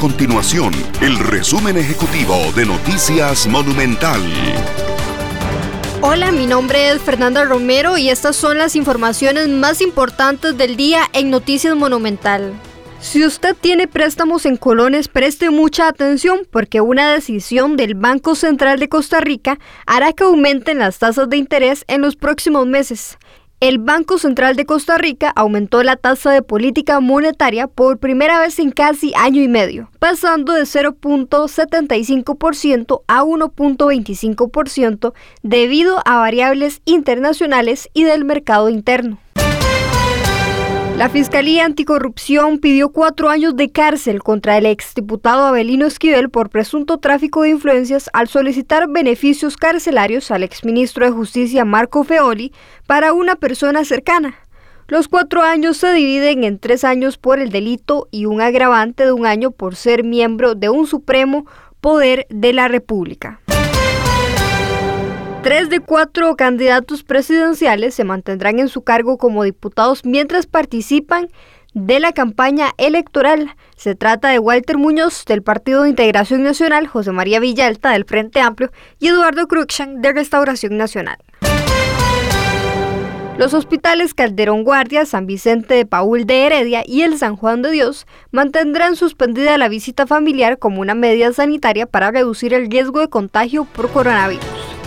continuación el resumen ejecutivo de Noticias Monumental. Hola, mi nombre es Fernanda Romero y estas son las informaciones más importantes del día en Noticias Monumental. Si usted tiene préstamos en colones, preste mucha atención porque una decisión del Banco Central de Costa Rica hará que aumenten las tasas de interés en los próximos meses. El Banco Central de Costa Rica aumentó la tasa de política monetaria por primera vez en casi año y medio, pasando de 0.75% a 1.25% debido a variables internacionales y del mercado interno. La Fiscalía Anticorrupción pidió cuatro años de cárcel contra el exdiputado Abelino Esquivel por presunto tráfico de influencias al solicitar beneficios carcelarios al exministro de Justicia Marco Feoli para una persona cercana. Los cuatro años se dividen en tres años por el delito y un agravante de un año por ser miembro de un supremo poder de la República. Tres de cuatro candidatos presidenciales se mantendrán en su cargo como diputados mientras participan de la campaña electoral. Se trata de Walter Muñoz del Partido de Integración Nacional, José María Villalta del Frente Amplio y Eduardo Cruikshank de Restauración Nacional. Los hospitales Calderón Guardia, San Vicente de Paul de Heredia y el San Juan de Dios mantendrán suspendida la visita familiar como una medida sanitaria para reducir el riesgo de contagio por coronavirus.